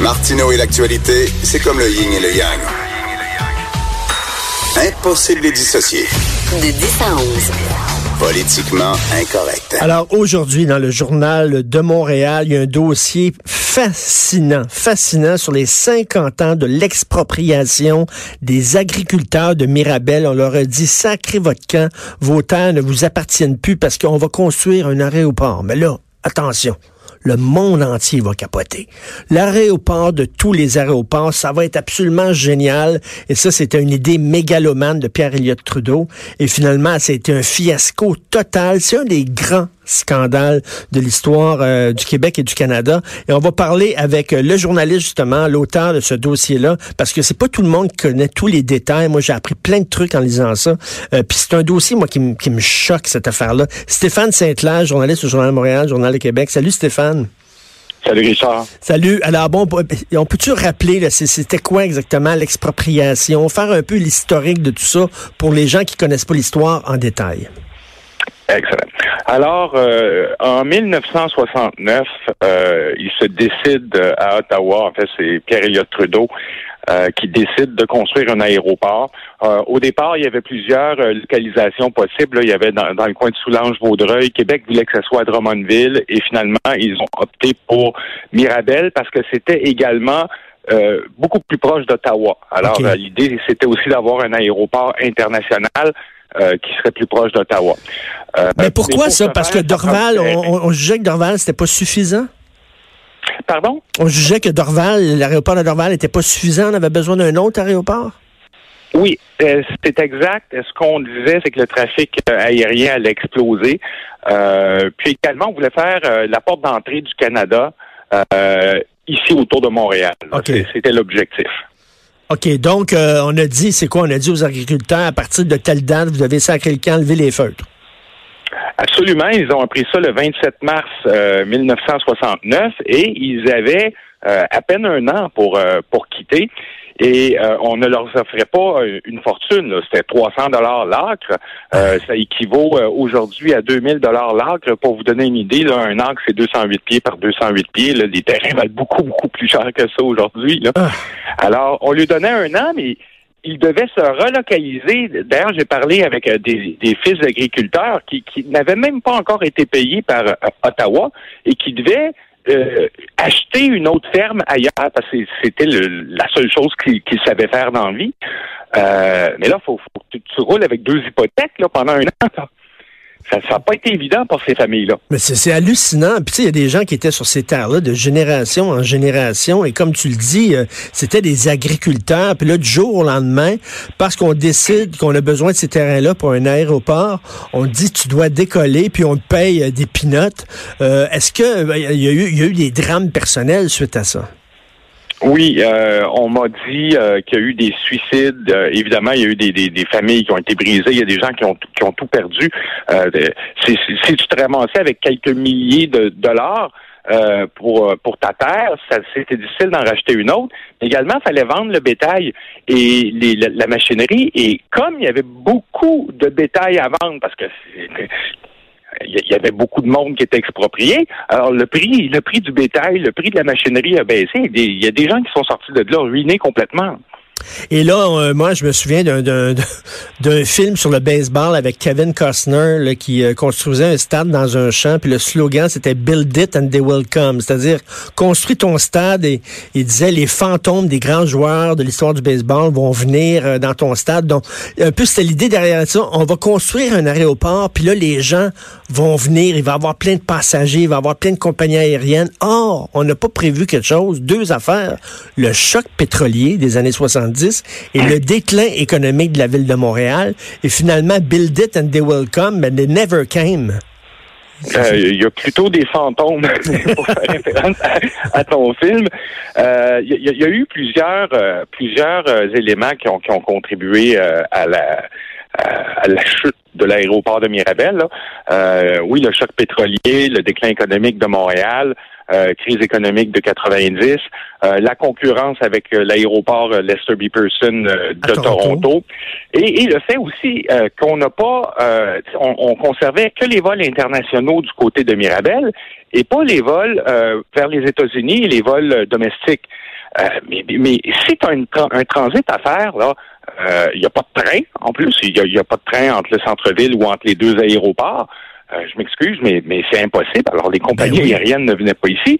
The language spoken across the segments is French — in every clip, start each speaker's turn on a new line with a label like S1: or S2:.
S1: Martineau et l'actualité, c'est comme le yin et le yang. Impossible de les dissocier.
S2: De 10 à 11.
S1: Politiquement incorrect.
S3: Alors aujourd'hui, dans le journal de Montréal, il y a un dossier fascinant, fascinant sur les 50 ans de l'expropriation des agriculteurs de Mirabel. On leur a dit, sacrez votre camp, vos terres ne vous appartiennent plus parce qu'on va construire un aéroport. Mais là, attention le monde entier va capoter. L'aéroport de tous les aéroports, ça va être absolument génial. Et ça, c'était une idée mégalomane de Pierre Elliott Trudeau. Et finalement, c'était un fiasco total. C'est un des grands scandales de l'histoire euh, du Québec et du Canada. Et on va parler avec euh, le journaliste, justement, l'auteur de ce dossier-là, parce que c'est pas tout le monde qui connaît tous les détails. Moi, j'ai appris plein de trucs en lisant ça. Euh, Puis c'est un dossier, moi, qui, qui me choque, cette affaire-là. Stéphane Saint-Clair, journaliste au Journal de Montréal, Journal de Québec. Salut, Stéphane.
S4: Salut Richard.
S3: Salut. Alors bon, on peut-tu rappeler, c'était quoi exactement l'expropriation, faire un peu l'historique de tout ça pour les gens qui connaissent pas l'histoire en détail?
S4: Excellent. Alors, euh, en 1969, euh, il se décide euh, à Ottawa, en fait, c'est Pierre Elliott Trudeau euh, qui décide de construire un aéroport. Euh, au départ, il y avait plusieurs localisations possibles. Il y avait dans, dans le coin de Soulanges-Vaudreuil. Québec voulait que ce soit à Drummondville et finalement, ils ont opté pour Mirabel parce que c'était également euh, beaucoup plus proche d'Ottawa. Alors, okay. l'idée, c'était aussi d'avoir un aéroport international euh, qui serait plus proche d'Ottawa.
S3: Euh, mais pourquoi ça? Parce que Dorval, on, on, jugeait que Dorval, c'était pas suffisant?
S4: Pardon?
S3: On jugeait que Dorval, l'aéroport de Dorval n'était pas suffisant, on avait besoin d'un autre aéroport?
S4: Oui, euh, c'est exact. Ce qu'on disait, c'est que le trafic aérien allait exploser. Puis également, on voulait faire la porte d'entrée du Canada ici autour de Montréal.
S3: Okay.
S4: C'était l'objectif.
S3: OK, donc euh, on a dit, c'est quoi? On a dit aux agriculteurs, à partir de telle date, vous devez sacrer le camp, lever les feutres.
S4: Absolument. Ils ont appris ça le 27 mars euh, 1969 et ils avaient euh, à peine un an pour, pour quitter. Et on ne leur offrait pas une fortune. C'était 300 dollars l'acre. ça équivaut aujourd'hui à 2000 dollars l'acre. Pour vous donner une idée, là, un acre, c'est 208 pieds par 208 pieds. Là. Les terrains valent beaucoup, beaucoup plus cher que ça aujourd'hui.
S3: Ah.
S4: Alors, on lui donnait un an, mais il devait se relocaliser. D'ailleurs, j'ai parlé avec des, des fils d'agriculteurs qui, qui n'avaient même pas encore été payés par euh, Ottawa et qui devaient euh, acheter une autre ferme ailleurs parce que c'était la seule chose qu'il qu savait faire dans la vie. Euh, mais là, faut, faut tu, tu, roules avec deux hypothèques là, pendant un an. Ça n'a pas été évident pour ces familles-là.
S3: Mais c'est hallucinant. Puis il y a des gens qui étaient sur ces terres-là de génération en génération. Et comme tu le dis, euh, c'était des agriculteurs. Puis là, du jour au lendemain, parce qu'on décide qu'on a besoin de ces terrains-là pour un aéroport, on dit tu dois décoller, puis on paye euh, des pinottes. Euh, Est-ce que il y, a eu, y a eu des drames personnels suite à ça?
S4: Oui, euh, on m'a dit euh, qu'il y a eu des suicides. Euh, évidemment, il y a eu des, des, des, familles qui ont été brisées. Il y a des gens qui ont, qui ont tout perdu. si, si tu te ramassais avec quelques milliers de dollars pour pour ta terre, c'était difficile d'en racheter une autre. Également, il fallait vendre le bétail et les, la, la, machinerie. Et comme il y avait beaucoup de bétail à vendre, parce que il y avait beaucoup de monde qui était exproprié. Alors le prix, le prix du bétail, le prix de la machinerie a baissé. Il y a des gens qui sont sortis de là ruinés complètement.
S3: Et là, euh, moi, je me souviens d'un film sur le baseball avec Kevin Costner là, qui euh, construisait un stade dans un champ, puis le slogan c'était Build it and they will come, c'est-à-dire construis ton stade et il disait les fantômes des grands joueurs de l'histoire du baseball vont venir euh, dans ton stade. Donc, un peu c'était l'idée derrière ça. On va construire un aéroport, puis là les gens vont venir, il va y avoir plein de passagers, il va y avoir plein de compagnies aériennes. Or, on n'a pas prévu quelque chose, deux affaires. Le choc pétrolier des années 70 et le déclin économique de la ville de Montréal. Et finalement, build it and they will come, but they never came.
S4: Euh, Il y a plutôt des fantômes pour faire référence à, ton film. Euh, Il y, a- eu plusieurs euh, plusieurs éléments qui ont, qui ont contribué à la à la chute de l'aéroport de Mirabel. oui, le choc pétrolier, le déclin économique de Montréal, euh, crise économique de 90, euh, la concurrence avec euh, l'aéroport euh, Lester B. Pearson euh, de
S3: Toronto.
S4: Toronto. Et, et le fait aussi euh, qu'on n'a pas, euh, on, on conservait que les vols internationaux du côté de Mirabel et pas les vols euh, vers les États-Unis et les vols euh, domestiques. Euh, mais, mais si tu as une un transit à faire, là, euh, il n'y a pas de train en plus. Il n'y a pas de train entre le centre-ville ou entre les deux aéroports. Euh, je m'excuse, mais, mais c'est impossible. Alors, les compagnies
S3: Ben oui.
S4: aériennes ne venaient pas ici.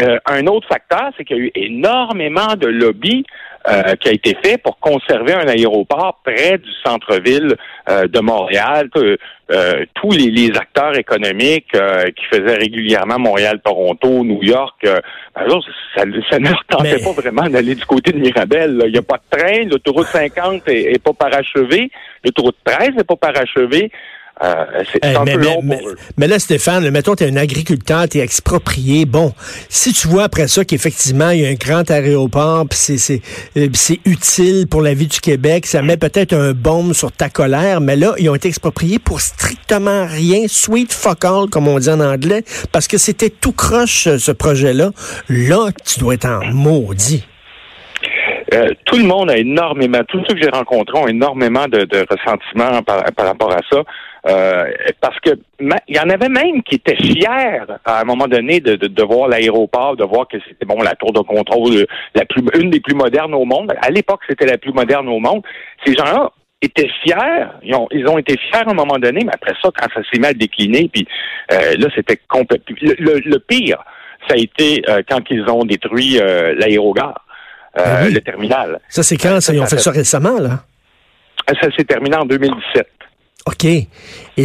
S4: Euh, un autre facteur, c'est qu'il y a eu énormément de lobby euh, qui a été fait pour conserver un aéroport près du centre-ville euh, de Montréal. Que, euh, tous les, les acteurs économiques euh, qui faisaient régulièrement Montréal, Toronto, New York, euh, ben là, ça, ça ne leur tentait
S3: Mais-
S4: pas vraiment d'aller du côté de Mirabel. là. Il n'y a pas de train, l'autoroute 50 est, est pas parachevée, l'autoroute 13 n'est pas parachevée. Euh, c'est
S3: Eh,
S4: un
S3: mais,
S4: peu
S3: mais-
S4: long
S3: mais-
S4: pour eux.
S3: mais là, Stéphane, mettons, tu es un agriculteur, tu es exproprié. Bon, si tu vois après ça qu'effectivement, il y a un grand aéroport, puis c'est, euh, utile pour la vie du Québec, ça met peut-être un baume sur ta colère, mais là, ils ont été expropriés pour strictement rien, sweet fuck all, comme on dit en anglais, parce que c'était tout croche, ce projet-là. Là, tu dois être en maudit.
S4: Euh, tout le monde a énormément, tous ceux que j'ai rencontrés ont énormément de, de ressentiments par, par rapport à ça. Euh, parce que il y en avait même qui étaient fiers à un moment donné de, de, de voir l'aéroport, de voir que c'était bon la tour de contrôle euh, la plus une des plus modernes au monde. À l'époque, c'était la plus moderne au monde. Ces gens-là étaient fiers, ils ont, ils ont été fiers à un moment donné, mais après ça, quand ça s'est mal décliné, puis euh, là, c'était complètement. Le, le- le pire, ça a été euh, quand ils ont détruit euh, l'aérogare, euh,
S3: Ah oui.
S4: le terminal.
S3: Ça, c'est quand? Ça, ils ont fait ça récemment, là?
S4: Ça s'est terminé en 2017.
S3: OK. Et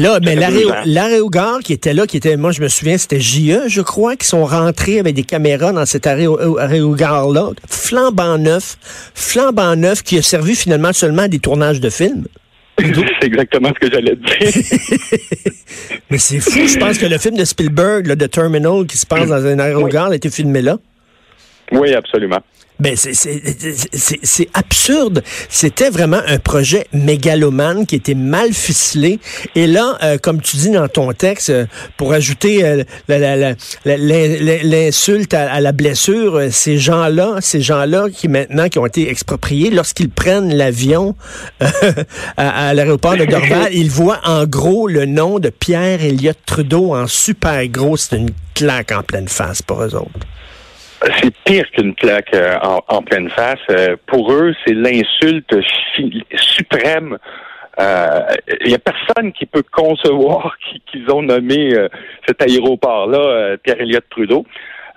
S3: là, mais
S4: ans.
S3: l'aérogare qui était là, qui était, moi je me souviens, c'était JE, je crois, qui sont rentrés avec des caméras dans cet arrêt- aérogare-là, flambant neuf, flambant neuf, qui a servi finalement seulement à des tournages de films.
S4: C'est exactement ce que j'allais dire.
S3: Mais c'est fou, je pense que le film de Spielberg, là, de Terminal, qui se passe dans un aérogare, a été filmé là.
S4: oui, absolument.
S3: Ben, c'est- c'est c'est- c'est absurde. C'était vraiment un projet mégalomane qui était mal ficelé. Et là, euh, comme tu dis dans ton texte, euh, pour ajouter euh, l'insulte à, à la blessure, euh, ces gens-là, ces gens-là qui maintenant qui ont été expropriés, lorsqu'ils prennent l'avion euh, à, à l'aéroport de Dorval, ils voient en gros le nom de Pierre Elliott Trudeau en super gros. C'est une claque en pleine face pour eux autres.
S4: C'est pire qu'une claque euh, en, en pleine face. Euh, pour eux, c'est l'insulte suprême. Il n'y a personne qui peut concevoir qui- qu'ils ont nommé euh, cet aéroport-là euh, Pierre-Éliott Trudeau.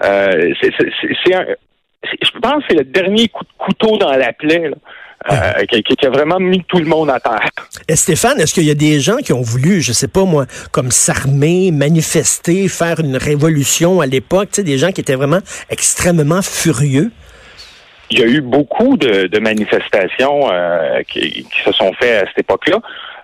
S4: Euh, c'est- je pense que c'est le dernier coup de couteau dans la plaie là, euh, qui, qui- qui a vraiment mis tout le monde à terre.
S3: Et Stéphane, est-ce qu'il y a des gens qui ont voulu, je sais pas moi, comme s'armer, manifester, faire une révolution à l'époque, tu sais, des gens qui étaient vraiment extrêmement furieux?
S4: Il y a eu beaucoup de, de manifestations euh, qui, qui se sont faites à cette époque-là.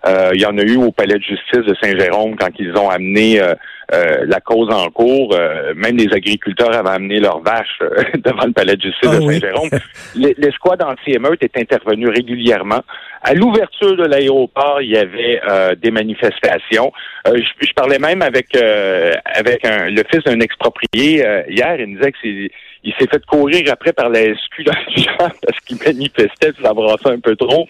S4: Euh, il y en a eu au palais de justice de Saint-Jérôme quand ils ont amené euh, euh, la cause en cours. Euh, même les agriculteurs avaient amené leurs vaches devant le palais de justice
S3: Ah
S4: de
S3: oui.
S4: Saint-Jérôme. Les- L'escouade anti-émeute est intervenue régulièrement. À l'ouverture de l'aéroport, il y avait euh, des manifestations. Euh, je, je parlais même avec euh, avec un- le fils d'un exproprié euh, hier. Il me disait que c'est il s'est fait courir après par la SQ dans le champ parce qu'il manifestait, puis ça brassait un peu trop.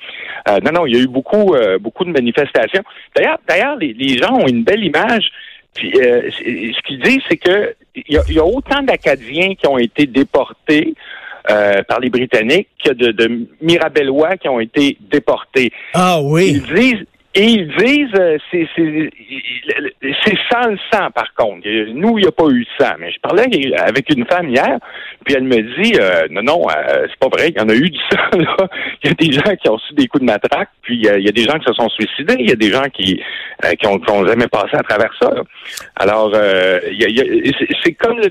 S4: Euh, non, non, il y a eu beaucoup, euh, beaucoup de manifestations. D'ailleurs, d'ailleurs, les, les gens ont une belle image. Puis, euh, ce qu'ils disent, c'est que il y, a, il y a autant d'Acadiens qui ont été déportés euh, par les Britanniques que de, de Mirabellois qui ont été déportés.
S3: Ah oui.
S4: Ils disent et ils disent euh, c'est sans le sang par contre. Nous il n'y a pas eu de sang. Mais je parlais avec une femme hier, Puis elle me dit, euh, non, non, euh, c'est pas vrai, il y en a eu du sang, là. Il y a des gens qui ont reçu des coups de matraque, puis il y a des gens qui se sont suicidés, il y a des gens qui, qui, ont, jamais passé à travers ça. Alors, c'est comme le,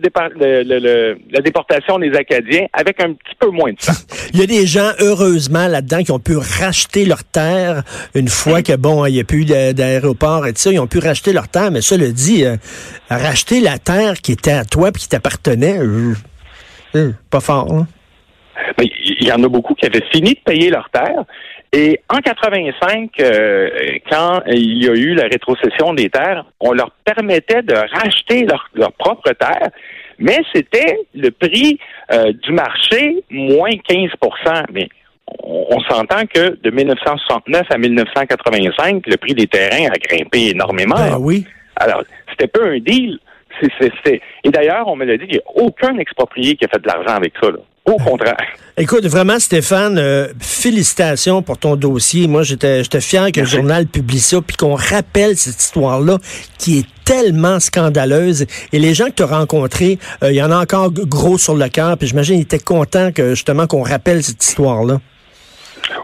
S4: le, la déportation des Acadiens avec un petit peu moins de sang.
S3: il y a des gens, heureusement, là-dedans, qui ont pu racheter leur terre une fois que, bon, il n'y a plus d'aéroport et tout ça, ils ont pu racheter leur terre, mais ça le dit, racheter la terre qui était à toi puis qui t'appartenait, euh, euh, pas fort. Hein?
S4: il y en a beaucoup qui avaient fini de payer leur terre. Et en 85, euh, quand il y a eu la rétrocession des terres, on leur permettait de racheter leur, propre terre, mais c'était le prix du marché moins 15 Mais on, s'entend que de 1969 à 1985, le prix des terrains a grimpé énormément.
S3: Ben oui.
S4: Alors, c'était pas un deal. Et d'ailleurs, on me l'a dit, il n'y a aucun exproprié qui a fait de l'argent avec ça. Au contraire.
S3: Écoute, vraiment, Stéphane, euh, félicitations pour ton dossier. Moi, j'étais fier que le journal publie ça, puis qu'on rappelle cette histoire-là qui est tellement scandaleuse. Et les gens que tu as rencontrés, euh, il y en a encore gros sur le cœur, puis j'imagine qu'ils étaient contents que justement qu'on rappelle cette histoire-là.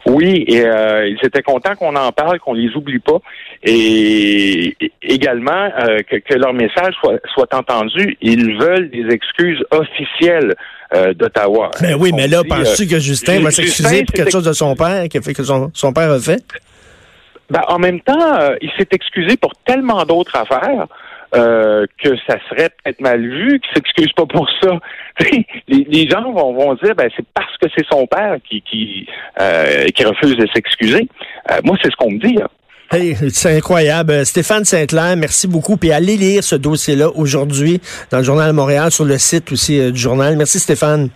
S4: Oui, et euh, ils étaient contents qu'on en parle, qu'on les oublie pas, et également euh, que, leur message soit, soit entendu. Ils veulent des excuses officielles euh, d'Ottawa.
S3: Mais ben oui, mais là, penses-tu que Justin va s'excuser pour quelque chose de son père, qui fait que son, son père a fait?
S4: Ben, en même temps, il s'est excusé pour tellement d'autres affaires. Euh, que ça serait peut-être mal vu, qu'il s'excuse pas pour ça. les, gens vont, vont dire ben c'est parce que c'est son père qui qui, euh, qui refuse de s'excuser. Euh, moi, c'est ce qu'on me dit. Hein.
S3: Hey, c'est incroyable. Stéphane Saint-Clair, merci beaucoup. Puis allez lire ce dossier-là aujourd'hui dans le Journal de Montréal, sur le site aussi du journal. Merci Stéphane.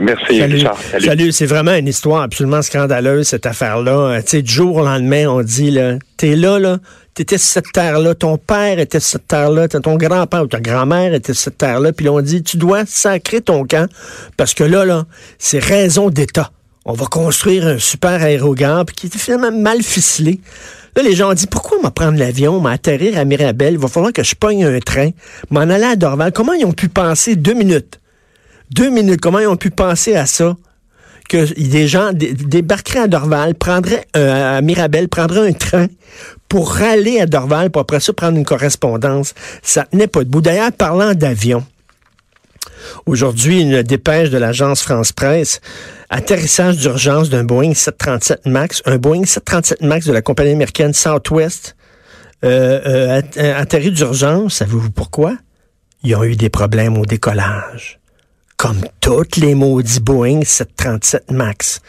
S4: Merci,
S3: Salut. Salut. C'est vraiment une histoire absolument scandaleuse, cette affaire-là. tu sais, du jour au lendemain, on dit, là, t'es là, là, t'étais sur cette terre-là, ton père était sur cette terre-là, ton grand-père ou ta grand-mère était sur cette terre-là, puis on dit, tu dois sacrer ton camp, parce que là, là, c'est raison d'État. On va construire un super aérogare, qui était finalement mal ficelé. Là, les gens ont dit, pourquoi m'en prendre l'avion, m'atterrir à Mirabel, il va falloir que je pogne un train, m'en aller à Dorval. Comment ils ont pu penser deux minutes? Deux minutes, comment ils ont pu penser à ça? que des gens débarqueraient à Dorval, prendraient euh, à Mirabel, prendraient un train pour aller à Dorval, pour après ça prendre une correspondance. Ça n'est pas debout. D'ailleurs, parlant d'avion, aujourd'hui, une dépêche de l'agence France-Presse, atterrissage d'urgence d'un Boeing 737 MAX, un Boeing 737 MAX de la compagnie américaine Southwest, euh, euh, atterri d'urgence. Savez-vous pourquoi? Ils ont eu des problèmes au décollage comme toutes les maudits Boeing 737 MAX.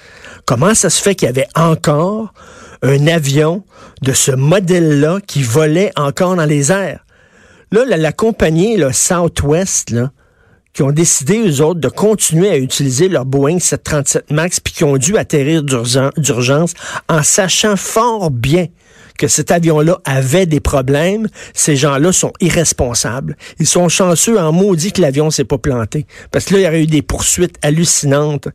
S3: Comment ça se fait qu'il y avait encore un avion de ce modèle-là qui volait encore dans les airs? Là, la, compagnie là, Southwest, qui ont décidé, eux autres, de continuer à utiliser leur Boeing 737 MAX, puis qui ont dû atterrir d'urgence en sachant fort bien que cet avion-là avait des problèmes. Ces gens-là sont irresponsables. Ils sont chanceux en maudit que l'avion s'est pas planté. Parce que là, il y aurait eu des poursuites hallucinantes.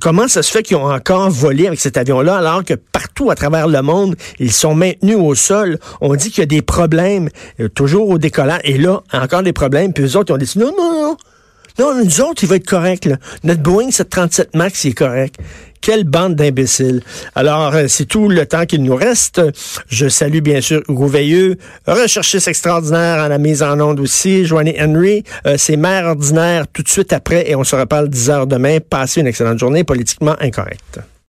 S3: Comment ça se fait qu'ils ont encore volé avec cet avion-là alors que partout à travers le monde, ils sont maintenus au sol? On dit qu'il y a des problèmes, euh, toujours au décollant. Et là, encore des problèmes. Puis eux autres, ils ont dit, non, non, non. Non, nous autres, il va être correct. Là. Notre Boeing 737 MAX, il est correct. Quelle bande d'imbéciles. Alors, euh, c'est tout le temps qu'il nous reste. Je salue bien sûr Hugo Veilleux, recherchiste extraordinaire en la mise en onde aussi. Joanie Henry, euh, c'est mère ordinaire tout de suite après et on se reparle 10 heures demain. Passez une excellente journée politiquement incorrecte.